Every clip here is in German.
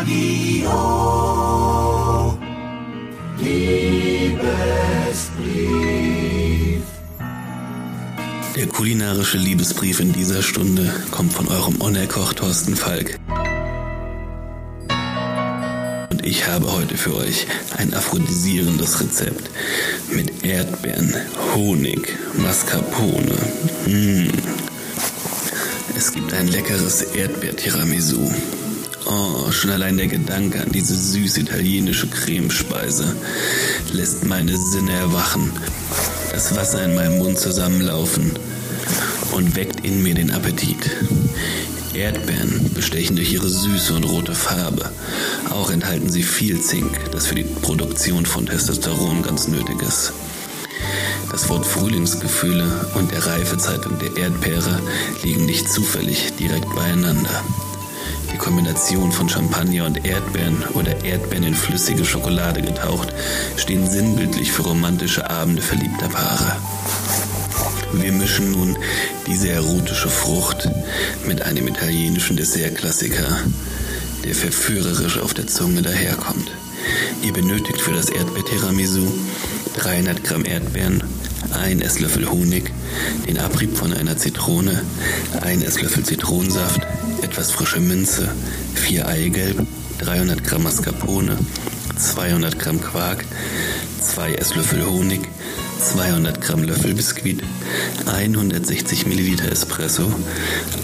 Radio. Liebesbrief. Der kulinarische Liebesbrief in dieser Stunde kommt von eurem Unerkoch Thorsten Falk. Und ich habe heute für euch ein aphrodisierendes Rezept mit Erdbeeren, Honig, Mascarpone. Mmh. Es gibt ein leckeres Erdbeer-Tiramisu. Oh, schon allein der Gedanke an diese süß italienische Cremespeise lässt meine Sinne erwachen, das Wasser in meinem Mund zusammenlaufen und weckt in mir den Appetit. Erdbeeren bestechen durch ihre Süße und rote Farbe. Auch enthalten sie viel Zink, das für die Produktion von Testosteron ganz nötig ist. Das Wort Frühlingsgefühle und der Reifezeitpunkt der Erdbeere liegen nicht zufällig direkt beieinander. Kombination von Champagner und Erdbeeren oder Erdbeeren in flüssige Schokolade getaucht stehen sinnbildlich für romantische Abende verliebter Paare. Wir mischen nun diese erotische Frucht mit einem italienischen Dessertklassiker, der verführerisch auf der Zunge daherkommt. Ihr benötigt für das Erdbeer-Tiramisu 300 Gramm Erdbeeren, ein Esslöffel Honig, den Abrieb von einer Zitrone, ein Esslöffel Zitronensaft, etwas frische Minze, 4 Eigelb, 300 Gramm Mascarpone, 200 Gramm Quark, 2 Esslöffel Honig, 200 Gramm Löffelbiskuit, 160 Milliliter Espresso,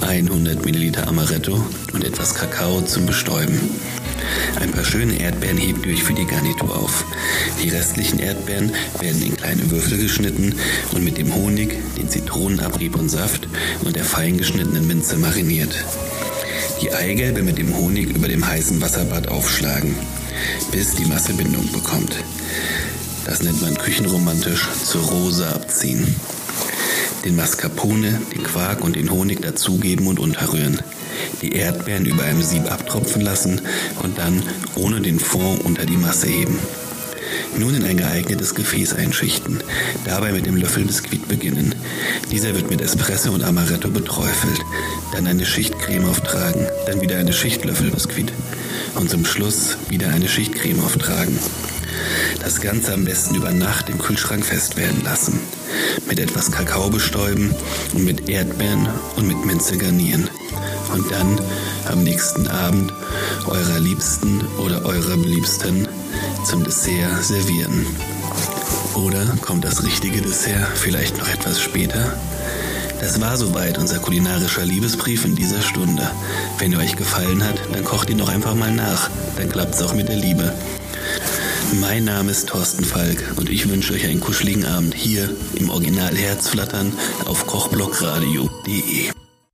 100 Milliliter Amaretto und etwas Kakao zum Bestäuben. Ein paar schöne Erdbeeren hebt ihr euch für die Garnitur auf. Die restlichen Erdbeeren werden in kleine Würfel geschnitten und mit dem Honig, den Zitronenabrieb und Saft und der fein geschnittenen Minze mariniert. Die Eigelbe mit dem Honig über dem heißen Wasserbad aufschlagen, bis die Masse Bindung bekommt. Das nennt man küchenromantisch zur Rose abziehen. Den Mascarpone, den Quark und den Honig dazugeben und unterrühren. Die Erdbeeren über einem Sieb abtropfen lassen und dann ohne den Fond unter die Masse heben. Nun in ein geeignetes Gefäß einschichten, dabei mit dem Löffelbiskuit beginnen. Dieser wird mit Espresso und Amaretto beträufelt, dann eine Schicht Creme auftragen, dann wieder eine Schicht Löffelbiskuit und zum Schluss wieder eine Schicht Creme auftragen. Das Ganze am besten über Nacht im Kühlschrank fest werden lassen. Mit etwas Kakao bestäuben und mit Erdbeeren und mit Minze garnieren. Und dann am nächsten Abend eurer Liebsten oder eurem Liebsten zum Dessert servieren. Oder kommt das richtige Dessert vielleicht noch etwas später? Das war soweit unser kulinarischer Liebesbrief in dieser Stunde. Wenn er euch gefallen hat, dann kocht ihn doch einfach mal nach. Dann klappt's auch mit der Liebe. Mein Name ist Thorsten Falk und ich wünsche euch einen kuscheligen Abend hier im Original Herzflattern auf kochblockradio.de.